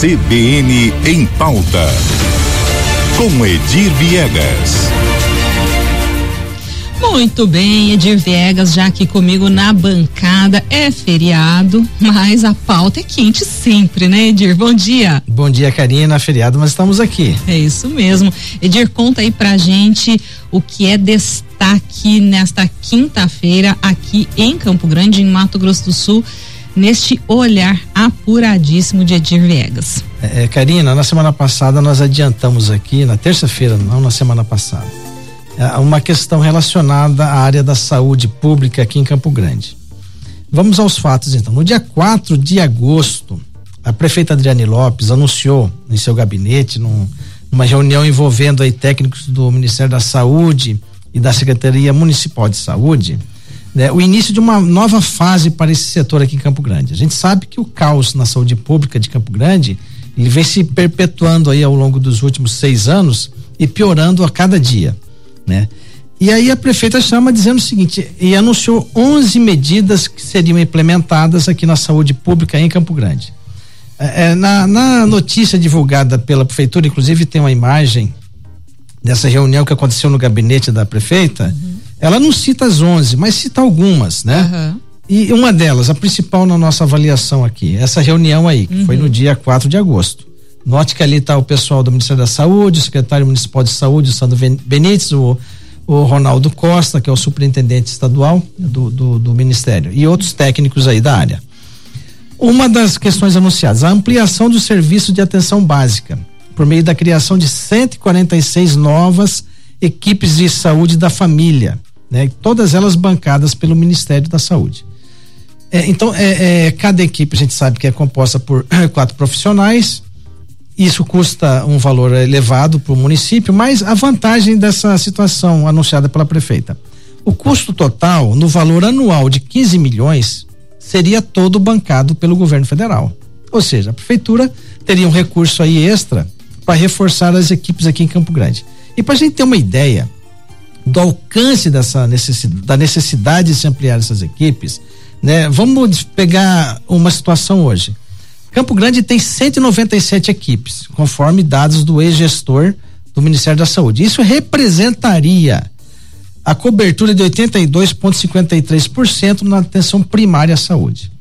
CBN em pauta. Com Edir Viegas. Muito bem, Edir Viegas já aqui comigo na bancada. É feriado, mas a pauta é quente sempre, né, Edir? Bom dia. Bom dia, Karina. Feriado, mas estamos aqui. É isso mesmo. Edir, conta aí pra gente o que é destaque nesta quinta-feira aqui em Campo Grande, em Mato Grosso do Sul, neste olhar apuradíssimo de Edir Viegas. É, é Karina, na semana passada nós adiantamos aqui, na terça-feira, não na semana passada é, uma questão relacionada à área da saúde pública aqui em Campo Grande. Vamos aos fatos então. No dia 4 de agosto, a prefeita Adriane Lopes anunciou em seu gabinete, num, numa reunião envolvendo aí técnicos do Ministério da Saúde e da Secretaria Municipal de Saúde, né, o início de uma nova fase para esse setor aqui em Campo Grande. A gente sabe que o caos na saúde pública de Campo Grande ele vem se perpetuando aí ao longo dos últimos seis anos e piorando a cada dia né? E aí a prefeita chama dizendo o seguinte, e anunciou 11 medidas que seriam implementadas aqui na saúde pública em Campo Grande. É, é, na, na notícia divulgada pela prefeitura, inclusive tem uma imagem dessa reunião que aconteceu no gabinete da prefeita, uhum. Ela não cita as 11, mas cita algumas, né? Uhum. E uma delas, a principal na nossa avaliação aqui, essa reunião aí, que uhum. foi no dia 4 de agosto. Note que ali está o pessoal do Ministério da Saúde, o secretário municipal de saúde, o Sandro Benites, o, o Ronaldo Costa, que é o superintendente estadual do, do, do Ministério, e outros técnicos aí da área. Uma das questões anunciadas, a ampliação do serviço de atenção básica, por meio da criação de 146 novas equipes de saúde da família, né? Todas elas bancadas pelo Ministério da Saúde. É, então, é, é, cada equipe a gente sabe que é composta por quatro profissionais, isso custa um valor elevado para o município, mas a vantagem dessa situação anunciada pela prefeita. O custo total, no valor anual de 15 milhões, seria todo bancado pelo governo federal. Ou seja, a prefeitura teria um recurso aí extra para reforçar as equipes aqui em Campo Grande. E para a gente ter uma ideia do alcance dessa necessidade, da necessidade de se ampliar essas equipes, né? Vamos pegar uma situação hoje. Campo Grande tem 197 equipes, conforme dados do ex-gestor do Ministério da Saúde. Isso representaria a cobertura de 82,53% na atenção primária à saúde.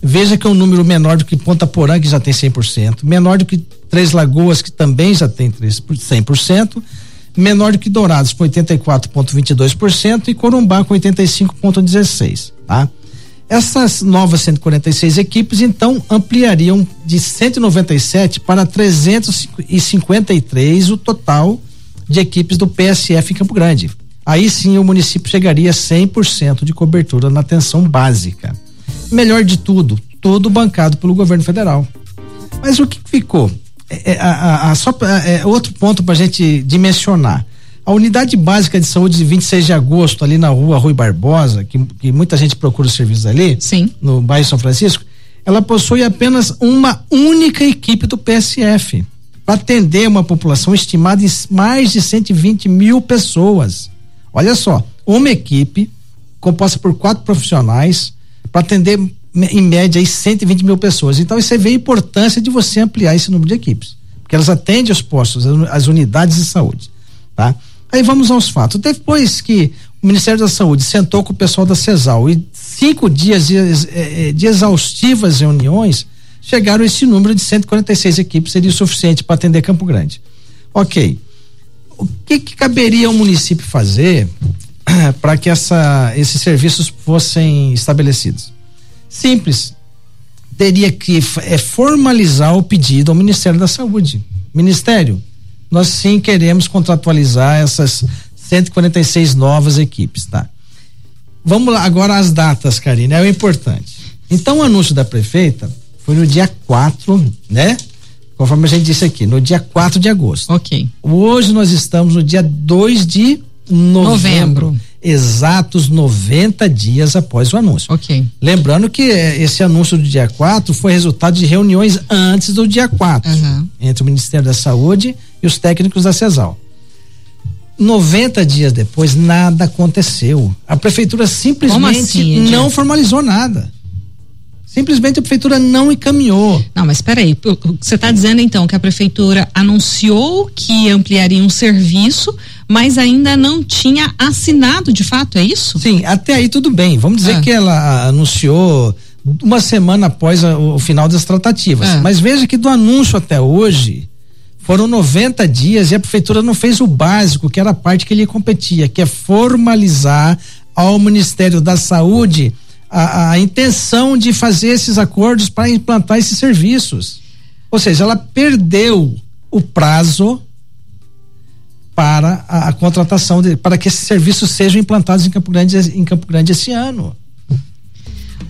Veja que é um número menor do que Ponta Porã, que já tem 100%, menor do que Três Lagoas, que também já tem 100%, menor do que Dourados, com 84,22%, e Corumbá, com 85,16%. Tá? Essas novas 146 equipes, então, ampliariam de 197 para 353 o total de equipes do PSF em Campo Grande. Aí sim o município chegaria a 100% de cobertura na atenção básica. Melhor de tudo, tudo bancado pelo governo federal. Mas o que ficou? É, é a, a, só, é, outro ponto para a gente dimensionar. A unidade básica de saúde de 26 de agosto, ali na rua Rui Barbosa, que, que muita gente procura os serviços ali, Sim. no bairro São Francisco, ela possui apenas uma única equipe do PSF para atender uma população estimada em mais de 120 mil pessoas. Olha só, uma equipe composta por quatro profissionais para atender em média aí 120 mil pessoas. Então você vê a importância de você ampliar esse número de equipes, porque elas atendem os postos, as unidades de saúde, tá? Aí vamos aos fatos. Depois que o Ministério da Saúde sentou com o pessoal da CESAL e cinco dias de, eh, eh, de exaustivas reuniões, chegaram a esse número de 146 equipes, seria o suficiente para atender Campo Grande. Ok. O que, que caberia ao município fazer para que essa, esses serviços fossem estabelecidos? Simples. Teria que é, formalizar o pedido ao Ministério da Saúde. Ministério, nós sim queremos contratualizar essas 146 novas equipes, tá? Vamos lá, agora as datas, Karine, é o importante. Então, o anúncio da prefeita foi no dia 4, né? Conforme a gente disse aqui, no dia 4 de agosto. Ok. Hoje nós estamos no dia 2 de novembro. novembro exatos 90 dias após o anúncio. Ok. Lembrando que eh, esse anúncio do dia 4 foi resultado de reuniões antes do dia 4, uhum. entre o Ministério da Saúde e os técnicos da CESAL. 90 dias depois, nada aconteceu. A prefeitura simplesmente assim, não formalizou nada. Simplesmente a prefeitura não encaminhou. Não, mas espera aí, você está dizendo então que a prefeitura anunciou que ampliaria um serviço, mas ainda não tinha assinado de fato, é isso? Sim, até aí tudo bem. Vamos dizer ah. que ela anunciou uma semana após a, o final das tratativas. Ah. Mas veja que do anúncio até hoje foram 90 dias e a prefeitura não fez o básico, que era a parte que ele competia, que é formalizar ao Ministério da Saúde a, a intenção de fazer esses acordos para implantar esses serviços. Ou seja, ela perdeu o prazo para a, a, contratação de, para que esses serviços sejam implantados em Campo Grande em Campo Grande esse ano.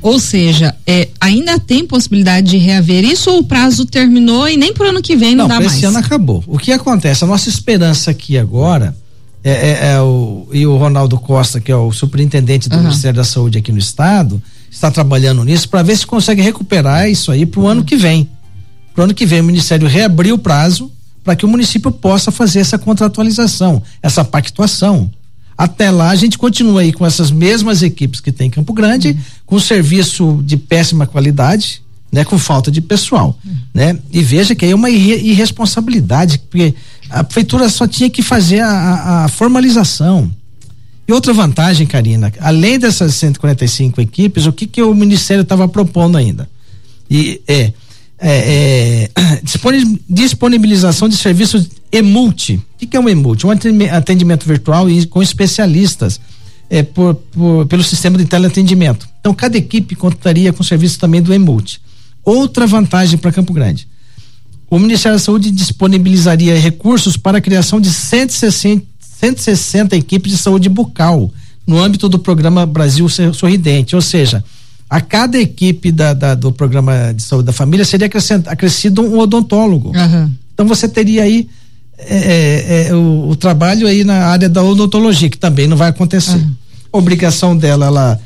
Ou seja, é, ainda tem possibilidade de reaver isso ou o prazo terminou e nem para o ano que vem não, não dá mais? Esse ano acabou. O que acontece? A nossa esperança aqui agora é, é, é o, e o Ronaldo Costa, que é o superintendente do uhum. Ministério da Saúde aqui no estado, está trabalhando nisso para ver se consegue recuperar isso aí para o uhum. ano que vem. Para o ano que vem o Ministério reabrir o prazo para que o município possa fazer essa contratualização, essa pactuação. Até lá a gente continua aí com essas mesmas equipes que tem em Campo Grande, uhum. com serviço de péssima qualidade, né, com falta de pessoal, uhum. né? E veja que aí é uma irresponsabilidade, porque a prefeitura só tinha que fazer a, a, formalização. E outra vantagem, Karina, além dessas 145 equipes, o que que o ministério estava propondo ainda? E é é, é, disponibilização de serviços emulti. O que, que é um emulti? Um atendimento virtual e com especialistas é, por, por, pelo sistema de teleatendimento. Então, cada equipe contaria com serviço também do emulti. Outra vantagem para Campo Grande. O Ministério da Saúde disponibilizaria recursos para a criação de 160, 160 equipes de saúde bucal no âmbito do programa Brasil Sorridente, ou seja, a cada equipe da, da, do programa de saúde da família seria acrescido um odontólogo. Uhum. Então você teria aí é, é, é, o, o, trabalho aí na área da odontologia, que também não vai acontecer. Uhum. Obrigação dela, ela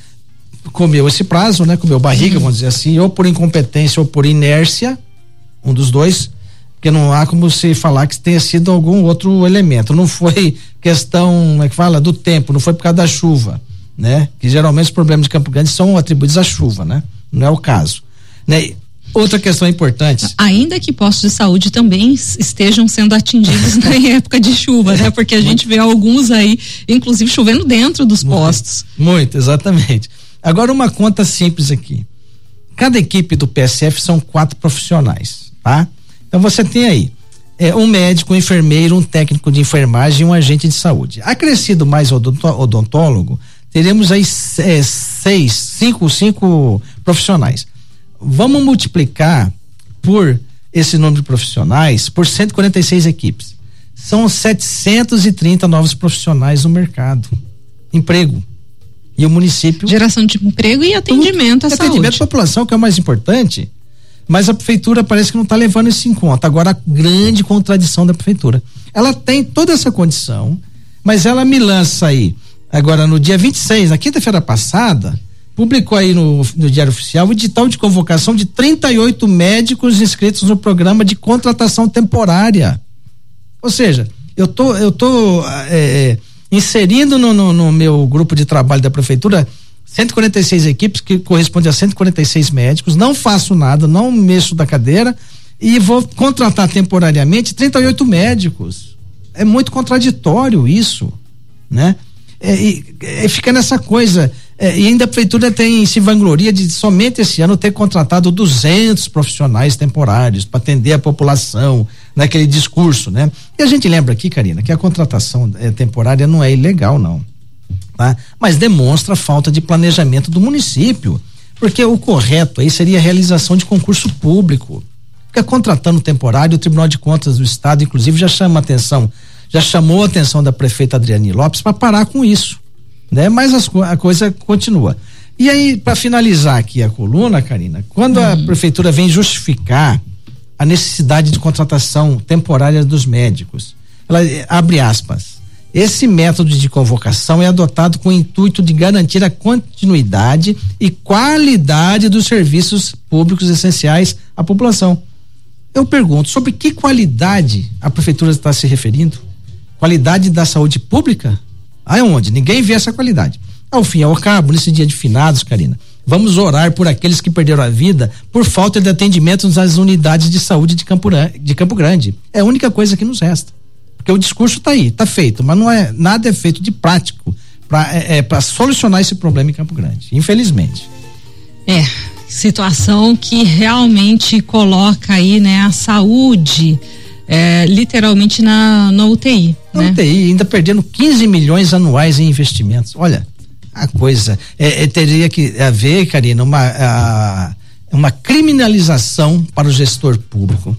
comeu esse prazo, né? Comeu barriga, uhum. vamos dizer assim, ou por incompetência ou por inércia, um dos dois, porque não há como se falar que tenha sido algum outro elemento. Não foi questão, como é que fala, do tempo, não foi por causa da chuva né? Que geralmente os problemas de Campo Grande são atribuídos à chuva, né? Não é o caso, né? Outra questão importante. Ainda que postos de saúde também estejam sendo atingidos na época de chuva, né? Porque a gente vê alguns aí, inclusive chovendo dentro dos postos. Muito, muito, exatamente. Agora uma conta simples aqui. Cada equipe do PSF são quatro profissionais, tá? Então você tem aí é, um médico, um enfermeiro, um técnico de enfermagem e um agente de saúde. Acrescido mais odontólogo, teremos aí é, seis, cinco, cinco profissionais. Vamos multiplicar por esse número de profissionais por 146 equipes. São 730 novos profissionais no mercado. Emprego. E o município. Geração de emprego e atendimento tudo, à atendimento à população, que é o mais importante. Mas a prefeitura parece que não está levando isso em conta. Agora, a grande contradição da prefeitura. Ela tem toda essa condição, mas ela me lança aí Agora, no dia 26, na quinta-feira passada, publicou aí no, no Diário Oficial o edital de convocação de 38 médicos inscritos no programa de contratação temporária. Ou seja, eu tô, eu tô é, inserindo no, no, no, meu grupo de trabalho da prefeitura 146 equipes, que corresponde a 146 médicos, não faço nada, não mexo da cadeira e vou contratar temporariamente 38 médicos. É muito contraditório isso, né? é, é, fica nessa coisa. É, e ainda a prefeitura tem se vangloria de somente esse ano ter contratado 200 profissionais temporários para atender a população naquele discurso, né? E a gente lembra aqui, Karina, que a contratação é, temporária não é ilegal, não. Tá? Mas demonstra a falta de planejamento do município. Porque o correto aí seria a realização de concurso público. Porque contratando temporário, o Tribunal de Contas do Estado, inclusive, já chama atenção já chamou a atenção da prefeita Adriane Lopes para parar com isso, né? Mas as, a coisa continua. E aí, para finalizar aqui a coluna, Karina, quando a uhum. prefeitura vem justificar a necessidade de contratação temporária dos médicos, ela abre aspas. Esse método de convocação é adotado com o intuito de garantir a continuidade e qualidade dos serviços públicos essenciais à população. Eu pergunto, sobre que qualidade a prefeitura está se referindo? Qualidade da saúde pública? Aonde? Ninguém vê essa qualidade. Ao fim e ao cabo, nesse dia de finados, Karina, Vamos orar por aqueles que perderam a vida por falta de atendimento nas unidades de saúde de Campo, de Campo Grande. É a única coisa que nos resta. Porque o discurso está aí, está feito, mas não é nada é feito de prático para é, é, solucionar esse problema em Campo Grande, infelizmente. É, situação que realmente coloca aí, né, a saúde é, literalmente na, na UTI. Na né? UTI, ainda perdendo 15 milhões anuais em investimentos. Olha, a coisa. É, é, teria que haver, Karina, uma, a, uma criminalização para o gestor público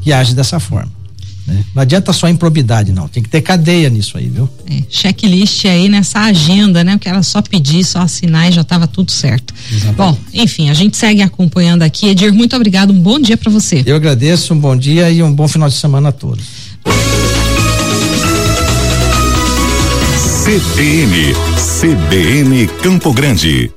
que age dessa forma. Né? Não adianta só improbidade, não. Tem que ter cadeia nisso aí, viu? É, checklist aí nessa agenda, né? Porque era só pedir, só assinar e já estava tudo certo. Exatamente. Bom, enfim, a gente segue acompanhando aqui. Edir, muito obrigado. Um bom dia para você. Eu agradeço, um bom dia e um bom final de semana a todos. CBN, CBN Campo Grande.